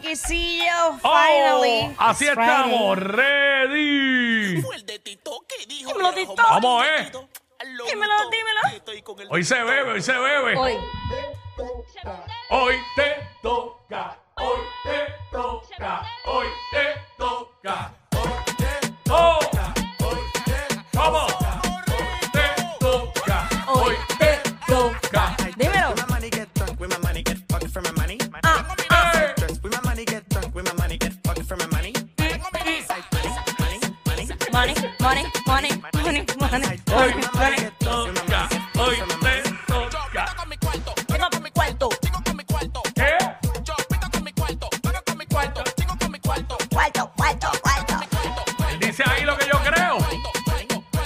Cuiquecillo, finally. Oh, así It's Friday. estamos, ready. Fue el de Tito que dijo Dímelo, Tito. Vamos, eh. Dímelo, dímelo. Hoy se bebe, hoy se bebe. Hoy. Hoy te toca,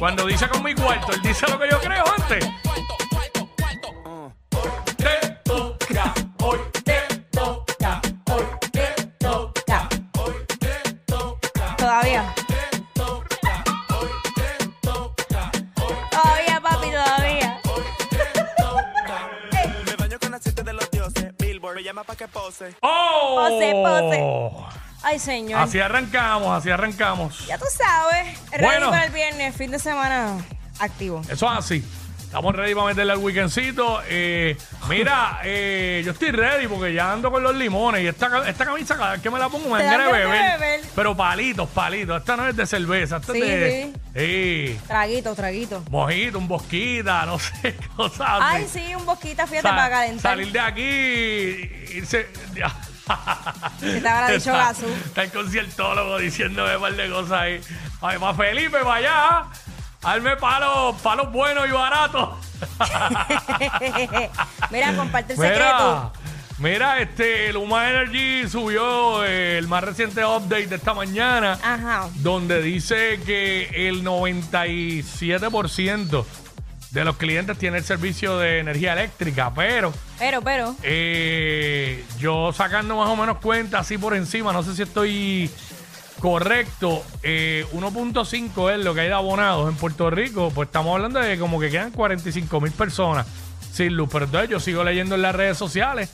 Cuando dice con mi cuarto, él dice lo que yo creo antes. Te toca, hoy te toca, hoy te toca, hoy te toca, Todavía. Todavía, papi, todavía. Me baño con aceite de los dioses. Billboard me llama pa' que pose. ¡Oh! Pose, pose. Ay, señor. Así arrancamos, así arrancamos. Ya tú sabes. Ready Bueno. para el viernes, fin de semana activo. Eso es así. Estamos ready para meterle al weekendcito. Eh, mira, eh, yo estoy ready porque ya ando con los limones y esta, esta camisa cada vez que me la pongo me dan de beber. beber. Pero palitos, palitos. Esta no es de cerveza, esta Sí, es de... Sí. Traguito, traguito. Mojito, un bosquita, no sé, cosas. Ay, sí, un bosquita, fíjate, Sa- para calentar. Salir de aquí, irse... Que te habrá dicho Está-. Está el conciertólogo diciéndome un par de cosas ahí. Ay, para Felipe, para allá. Darme palos, palos buenos y baratos. Mira, comparte el Mira, secreto. mira, este, Luma Energy subió eh, el más reciente update de esta mañana, Ajá. donde dice que el 97% de los clientes tiene el servicio de energía eléctrica, pero Pero, pero. eh, yo sacando más o menos cuenta así por encima, no sé si estoy correcto, eh, 1.5 es lo que hay de abonados en Puerto Rico, pues estamos hablando de como que quedan 45 mil personas sin luz, pero entonces yo sigo leyendo en las redes sociales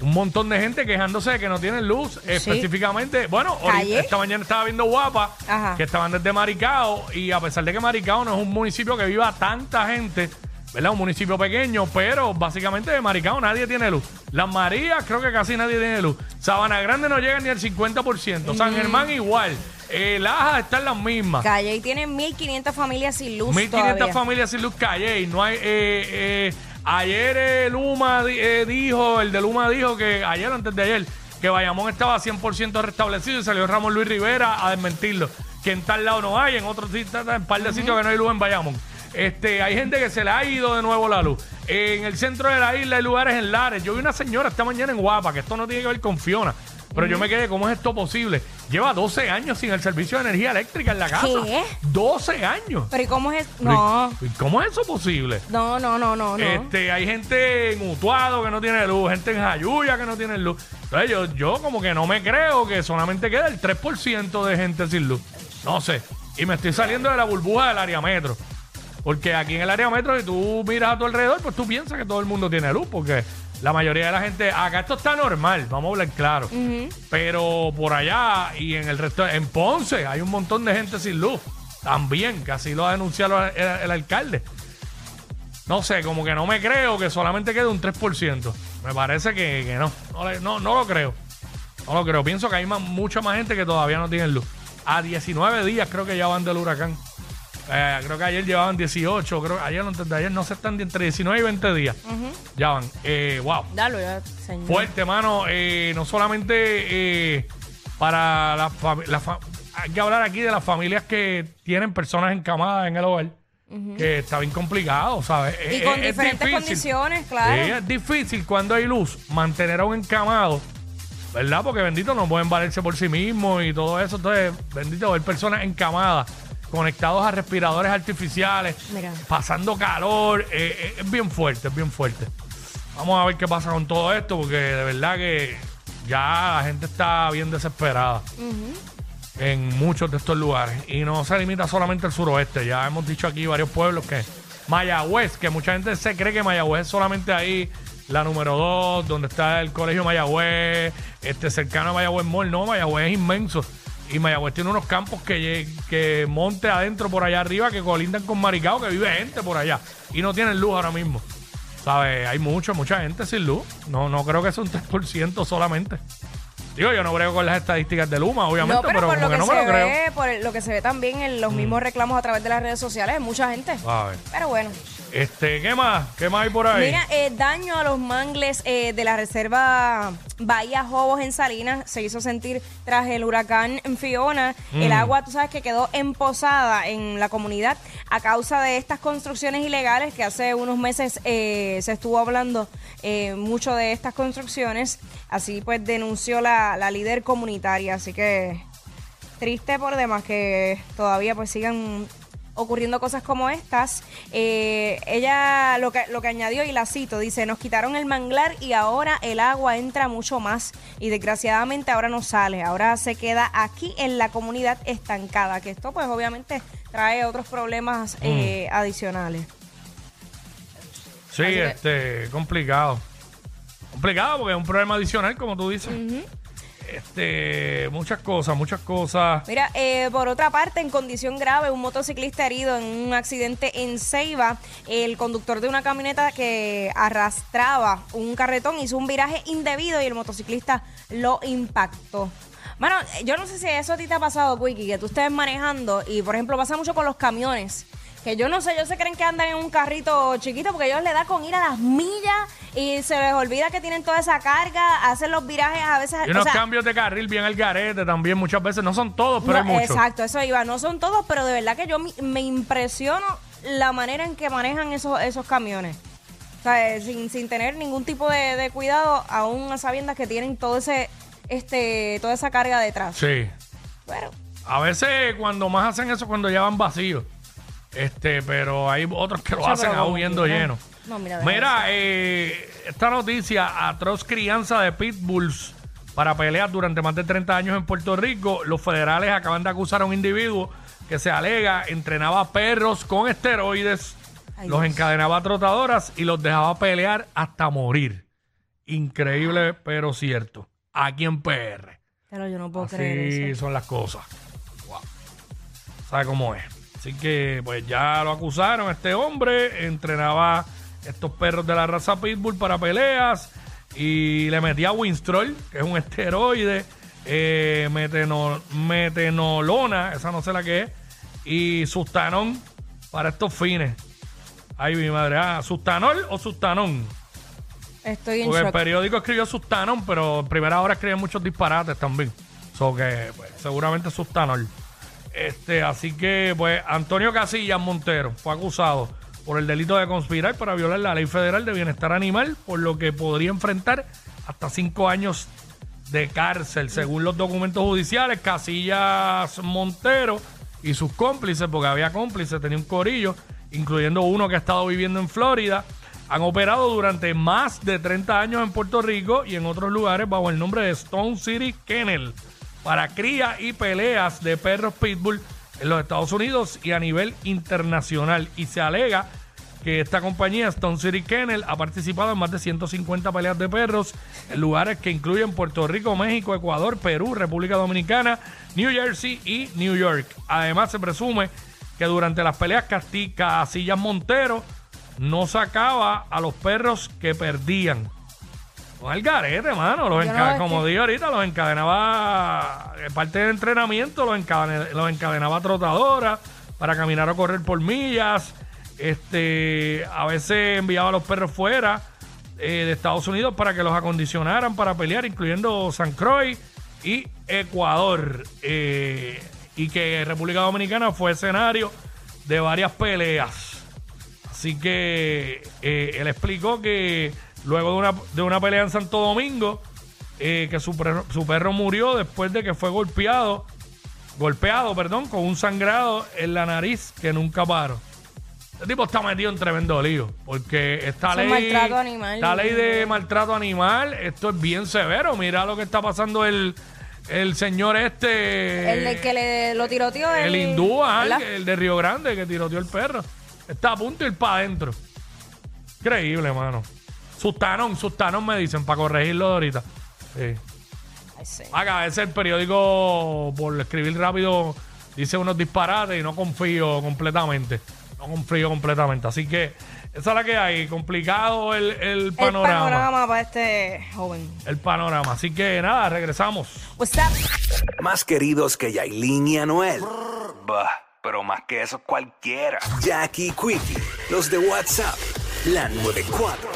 un montón de gente quejándose de que no tienen luz, específicamente, bueno, ahorita- Calle. esta mañana estaba viendo Guapa, Ajá. que estaban desde Maricao, y a pesar de que Maricao no es un municipio que viva tanta gente, ¿verdad? Un municipio pequeño, pero básicamente de Maricao nadie tiene luz. Las Marías creo que casi nadie tiene luz. Sabana Grande no llega ni al 50%. Mm. San Germán igual. El Aja están las mismas. Calle y tiene 1500 familias sin luz 1500 todavía. familias sin luz calle y no hay eh, eh, ayer eh, Luma eh, dijo el de Luma dijo que ayer antes de ayer que Bayamón estaba 100% restablecido y salió Ramón Luis Rivera a desmentirlo que en tal lado no hay en otros sitios en un par de sitios que no hay luz en Bayamón. Este hay gente que se le ha ido de nuevo la luz. En el centro de la isla hay lugares en Lares. Yo vi una señora esta mañana en Guapa que esto no tiene que ver con Fiona pero yo me quedé, ¿cómo es esto posible? Lleva 12 años sin el servicio de energía eléctrica en la casa. ¿Qué? 12 años. Pero ¿y cómo es? No, ¿Y ¿Cómo es eso posible? no, no, no, no, no. Este, hay gente en Utuado que no tiene luz, gente en Jayuya que no tiene luz. Entonces yo, yo como que no me creo que solamente queda el 3% de gente sin luz. No sé. Y me estoy saliendo de la burbuja del área metro. Porque aquí en el área metro, si tú miras a tu alrededor, pues tú piensas que todo el mundo tiene luz. Porque la mayoría de la gente, acá esto está normal, vamos a hablar claro. Pero por allá y en el resto, en Ponce, hay un montón de gente sin luz. También, que así lo ha denunciado el, el alcalde. No sé, como que no me creo que solamente quede un 3%. Me parece que, que no. No. no lo creo. No lo creo. Pienso que hay más- mucha más gente que todavía no tiene luz. A 19 días creo que ya van del huracán. Eh, creo que ayer llevaban 18. Creo ayer, no- de ayer no se están entre 19 y 20 días. Ya van. Eh, wow. Dalo ya, señor. Fuerte, mano. Eh, no solamente eh, para la familia. hay que hablar aquí de las familias que tienen personas encamadas en el hogar. Que está bien complicado, ¿sabes? Y Es- con es diferentes difícil. condiciones, claro. Sí, es difícil cuando hay luz mantener a un encamado, ¿verdad? Porque bendito no pueden valerse por sí mismos y todo eso. Entonces, bendito ver personas encamadas, conectados a respiradores artificiales, Mira. pasando calor. eh, eh, es bien fuerte, es bien fuerte. Vamos a ver qué pasa con todo esto, porque de verdad que ya la gente está bien desesperada en muchos de estos lugares. Y no se limita solamente al suroeste. Ya hemos dicho aquí varios pueblos que Mayagüez, que mucha gente se cree que Mayagüez es solamente ahí, la número 2, donde está el colegio Mayagüez, este cercano a Mayagüez Mall. No, Mayagüez es inmenso. Y Mayagüez tiene unos campos que, que monte adentro por allá arriba, que colindan con Maricao, que vive gente por allá. Y no tienen luz ahora mismo. ¿Sabes? Hay mucha, mucha gente sin luz. No, no creo que sea un 3% solamente. Digo, yo no brego con las estadísticas de Luma, obviamente, No, pero, pero, por lo que que, no se me lo creo. Mm. ve, por lo que se ve también en los mismos reclamos a través de las redes sociales, mucha gente. A ver. Pero bueno. Este, ¿qué más? ¿Qué más hay por ahí? Mira, eh, daño a los mangles eh, de la reserva Bahía Jobos en Salinas se hizo sentir tras el huracán Fiona. El agua, tú sabes que quedó emposada en la comunidad a causa de estas construcciones ilegales que hace unos meses eh, se estuvo hablando mucho de estas construcciones. Así pues denunció la, la líder comunitaria. Así que triste por demás que todavía pues sigan ocurriendo cosas como estas. Eh, ella lo que, lo que añadió, y la cito, dice, nos quitaron el manglar y ahora el agua entra mucho más y desgraciadamente ahora no sale, ahora se queda aquí en la comunidad estancada, que esto pues obviamente trae otros problemas eh, adicionales. sí, así que- este, complicado. Complicado porque es un problema adicional, como tú dices. Este, muchas cosas, muchas cosas. Mira, eh, por otra parte, en condición grave, un motociclista herido en un accidente en Ceiba. El conductor de una camioneta que arrastraba un carretón hizo un viraje indebido y el motociclista lo impactó. Bueno, yo no sé si eso a ti te ha pasado, Quickie, que tú estés manejando y, por ejemplo, pasa mucho con los camiones. Que yo no sé, ellos se creen que andan en un carrito chiquito porque ellos le da con ir a las millas y se les olvida que tienen toda esa carga, hacen los virajes a veces. Y o unos sea, cambios de carril bien al garete también muchas veces. No son todos, pero no, hay muchos. Exacto, eso iba. No son todos, pero de verdad que yo me impresiono la manera en que manejan esos, esos camiones. O sea, eh, sin, sin tener ningún tipo de, de cuidado, aún a sabiendas que tienen todo ese, este, toda esa carga detrás. Sí. Pero, A veces cuando más hacen eso es cuando ya van vacíos. Este, pero hay otros que lo hacen aún yendo lleno. No, mira, eh, esta noticia, atroz crianza de pitbulls para peleas durante más de 30 años en Puerto Rico. Los federales acaban de acusar a un individuo que se alega entrenaba perros con esteroides, Ay, los Dios. encadenaba a trotadoras y los dejaba pelear hasta morir. Increíble, pero cierto. Aquí en PR. pero yo no puedo creer eso. son las cosas. Wow. ¿Sabe cómo es? Así que, pues ya lo acusaron. Este hombre entrenaba estos perros de la raza Pitbull para peleas y le metía Winstrol, que es un esteroide, eh, meteno- metenolona, esa no sé la que es, y sustanón para estos fines. Ay, mi madre. Ah, ¿sustanol o sustanón? Estoy en Porque el periódico escribió Sustanon, pero en primera hora escriben muchos disparates también. So que, pues, seguramente Sustanol. Este, así que, pues, Antonio Casillas Montero fue acusado por el delito de conspirar para violar la ley federal de bienestar animal, por lo que podría enfrentar hasta cinco años de cárcel, según los documentos judiciales. Casillas Montero y sus cómplices, porque había cómplices, tenía un corillo, incluyendo uno que ha estado viviendo en Florida, han operado durante más de 30 años en Puerto Rico y en otros lugares bajo el nombre de Stone City Kennel para cría y peleas de perros pitbull en los Estados Unidos y a nivel internacional. Y se alega que esta compañía, Stone City Kennel, ha participado en más de 150 peleas de perros en lugares que incluyen Puerto Rico, México, Ecuador, Perú, República Dominicana, New Jersey y New York. Además, se presume que durante las peleas Casillas Montero no sacaba a los perros que perdían. Son el garete, mano. Los Yo enca- no, como que- dije ahorita, los encadenaba, en parte del entrenamiento, los, encadene- los encadenaba trotadora para caminar o correr por millas. Este, a veces enviaba a los perros fuera eh, de Estados Unidos para que los acondicionaran para pelear, incluyendo San Croix y Ecuador. Eh, y que República Dominicana fue escenario de varias peleas. Así que eh, él explicó que luego de una, de una pelea en Santo Domingo, eh, que su, perro- su perro murió después de que fue golpeado, golpeado, perdón, con un sangrado en la nariz que nunca paró. Este tipo está metido en tremendo lío, porque esta es ley, animal. esta ley de maltrato animal, esto es bien severo. Mira lo que está pasando el, el señor este. El de que le lo tiroteó. El hindú, ajá, el, ¿verdad? que- el de Río Grande que tiroteó el perro. Está a punto de ir para adentro. Increíble, mano. Sustanón, sustanón me dicen para corregirlo de ahorita. Sí. Acá, a veces el periódico, por escribir rápido, dice unos disparates y no confío completamente. No confío completamente. Así que esa es la que hay. Complicado el, el El panorama. panorama para este joven. El panorama. Así que nada, regresamos. What's up? Más queridos que Yailin y Anuel. Bah, pero más que eso cualquiera. Jackie Quickie, los de WhatsApp, la 94.